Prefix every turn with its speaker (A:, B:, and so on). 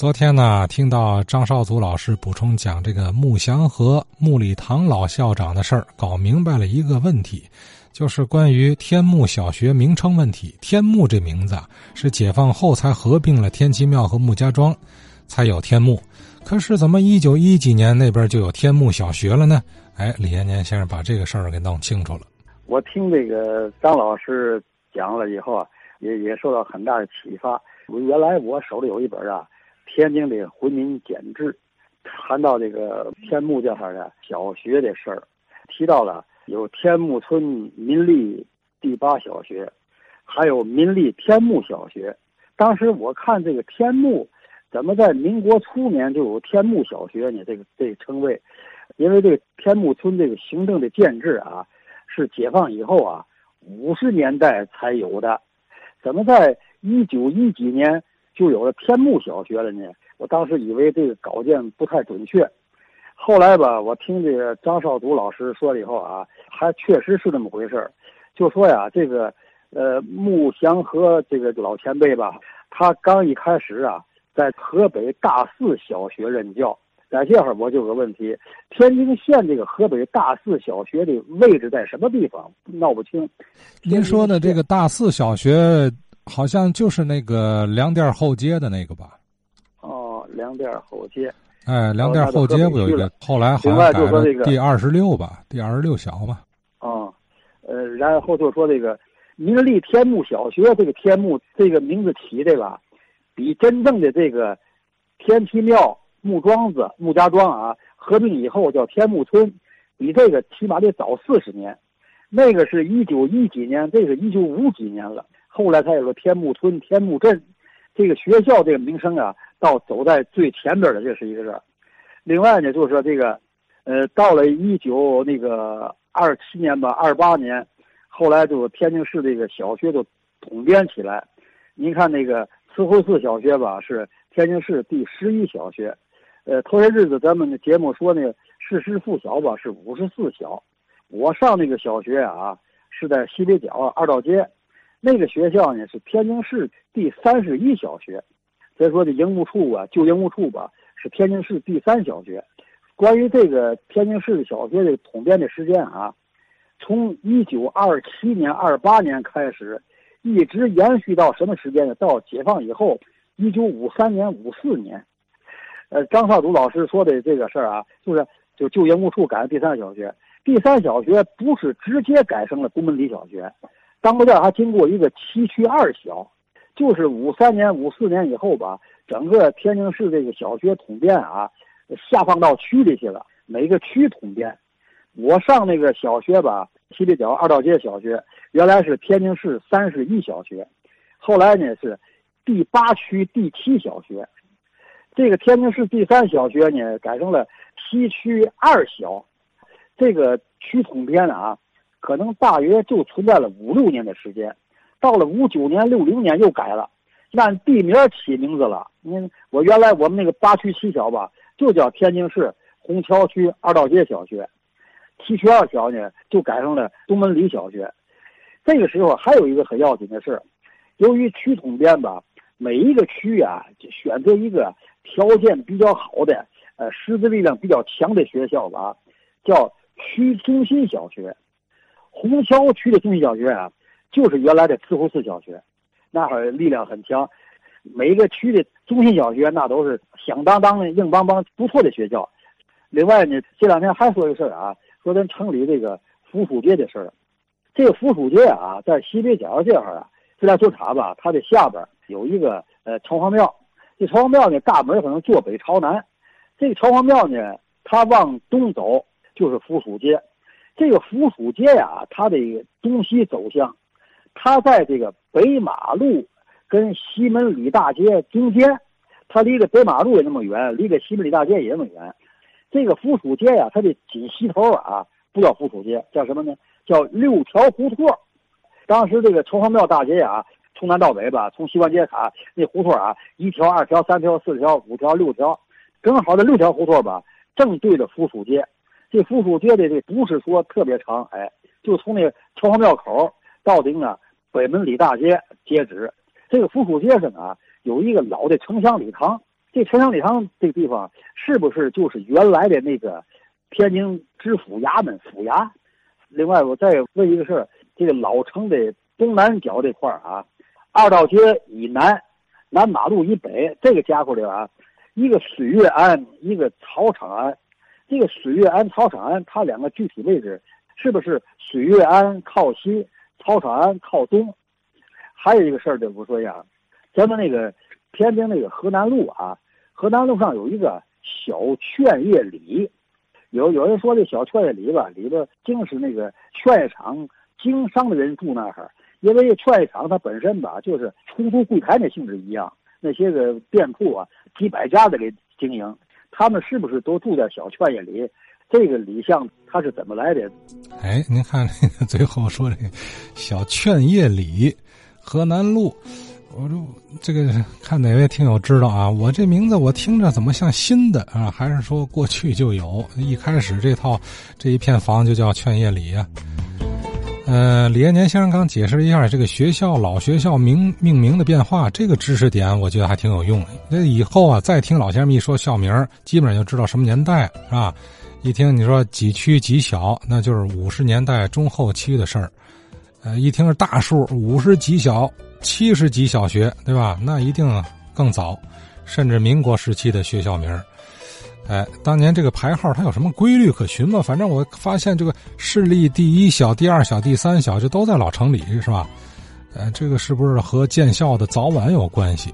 A: 昨天呢，听到张少祖老师补充讲这个穆祥和穆礼堂老校长的事儿，搞明白了一个问题，就是关于天目小学名称问题。天目这名字啊，是解放后才合并了天齐庙和穆家庄，才有天目。可是怎么一九一几年那边就有天目小学了呢？哎，李延年先生把这个事儿给弄清楚了。
B: 我听这个张老师讲了以后啊，也也受到很大的启发。原来我手里有一本啊。天津的回民简志谈到这个天目这块的小学的事儿，提到了有天目村民立第八小学，还有民立天目小学。当时我看这个天目怎么在民国初年就有天目小学呢？这个这个称谓，因为这个天目村这个行政的建制啊，是解放以后啊五十年代才有的，怎么在一九一几年？就有了天目小学了呢。我当时以为这个稿件不太准确，后来吧，我听这个张少祖老师说了以后啊，还确实是这么回事儿。就说呀，这个呃穆祥和这个老前辈吧，他刚一开始啊，在河北大寺小学任教。在这会儿我就有个问题：天津县这个河北大寺小学的位置在什么地方？闹不清。
A: 您说的这个大寺小学。好像就是那个粮店后街的那个吧？
B: 哦，粮店后街。
A: 哎，粮店后街不有一个？后来好像改了第二十六吧，第二十六小嘛。
B: 哦，呃，然后就说这个民立天目小学，这个天目这个名字起的吧，比真正的这个天齐庙木庄子木家庄啊合并以后叫天目村，比这个起码得早四十年。那个是一九一几年，这个一九五几年了。后来才有了天目村、天目镇，这个学校这个名声啊，到走在最前边的，这是一个事儿。另外呢，就是说这个，呃，到了一九那个二七年吧，二八年，后来就天津市这个小学就统编起来。您看那个慈惠寺小学吧，是天津市第十一小学。呃，头些日子咱们的节目说那个市师附小吧，是五十四小。我上那个小学啊，是在西北角二道街。那个学校呢是天津市第三十一小学，所以说这营务处啊，旧营务处吧是天津市第三小学。关于这个天津市小学的统编的时间啊，从一九二七年、二八年开始，一直延续到什么时间呢？到解放以后，一九五三年、五四年。呃，张少祖老师说的这个事儿啊，就是就旧营务处改成第三小学，第三小学不是直接改成了东门里小学。当国店还经过一个七区二小，就是五三年、五四年以后吧，整个天津市这个小学统编啊，下放到区里去了，每个区统编。我上那个小学吧，西北角二道街小学，原来是天津市三十一小学，后来呢是第八区第七小学，这个天津市第三小学呢改成了七区二小，这个区统编啊。可能大约就存在了五六年的时间，到了五九年、六零年又改了，按地名起名字了。您我原来我们那个八区七小吧，就叫天津市红桥区二道街小学，七区二小呢就改成了东门里小学。这个时候还有一个很要紧的事，由于区统编吧，每一个区啊选择一个条件比较好的、呃师资力量比较强的学校吧，叫区中心小学。虹桥区的中心小学啊，就是原来的慈湖寺小学，那会儿力量很强。每一个区的中心小学那都是响当当的、硬邦邦、不错的学校。另外呢，这两天还说一个事儿啊，说咱城里这个扶属街的事儿。这个扶属街啊，在西北角这块儿啊，自来水塔吧，它的下边有一个呃城隍庙。这城隍庙呢，大门可能坐北朝南。这个城隍庙呢，它往东走就是扶属街。这个扶属街呀，它的东西走向，它在这个北马路跟西门里大街中间，它离着北马路也那么远，离着西门里大街也那么远。这个扶属街呀，它的紧西头啊，不叫扶属街，叫什么呢？叫六条胡同。当时这个城隍庙大街呀，从南到北吧，从西关街卡那胡同啊，一条、二条、三条、四条、五条、六条，正好这六条胡同吧，正对着扶属街。这附属街的这不是说特别长，哎，就从那个城隍庙口到这个北门里大街截止。这个附属街上啊，有一个老的城乡礼堂，这城乡礼堂这个地方是不是就是原来的那个天津知府衙门府衙？另外，我再问一个事儿，这个老城的东南角这块儿啊，二道街以南，南马路以北，这个家伙里啊，一个水月庵，一个草场庵。这个水月庵、草场庵，它两个具体位置是不是水月庵靠西，草场庵靠东？还有一个事儿，就我说一下，咱们那个天津那个河南路啊，河南路上有一个小劝业里，有有人说这小劝业里吧，里头竟是那个劝业场经商的人住那儿，因为劝业场它本身吧，就是出租柜台那性质一样，那些个店铺啊，几百家的给经营。他们是不是都住在小劝业里？这个李相他是怎么来的？
A: 哎，您看最后说这个小劝业里，河南路，我说这个看哪位听友知道啊？我这名字我听着怎么像新的啊？还是说过去就有？一开始这套这一片房就叫劝业里呀？呃，李延年先生刚解释了一下这个学校老学校名命名的变化，这个知识点我觉得还挺有用的。那以后啊，再听老先生一说校名，基本上就知道什么年代是吧？一听你说几区几小，那就是五十年代中后期的事儿。呃，一听是大数，五十几小、七十几小学，对吧？那一定更早，甚至民国时期的学校名。哎，当年这个排号它有什么规律可循吗？反正我发现这个市力第一小、第二小、第三小就都在老城里，是吧？呃，这个是不是和建校的早晚有关系？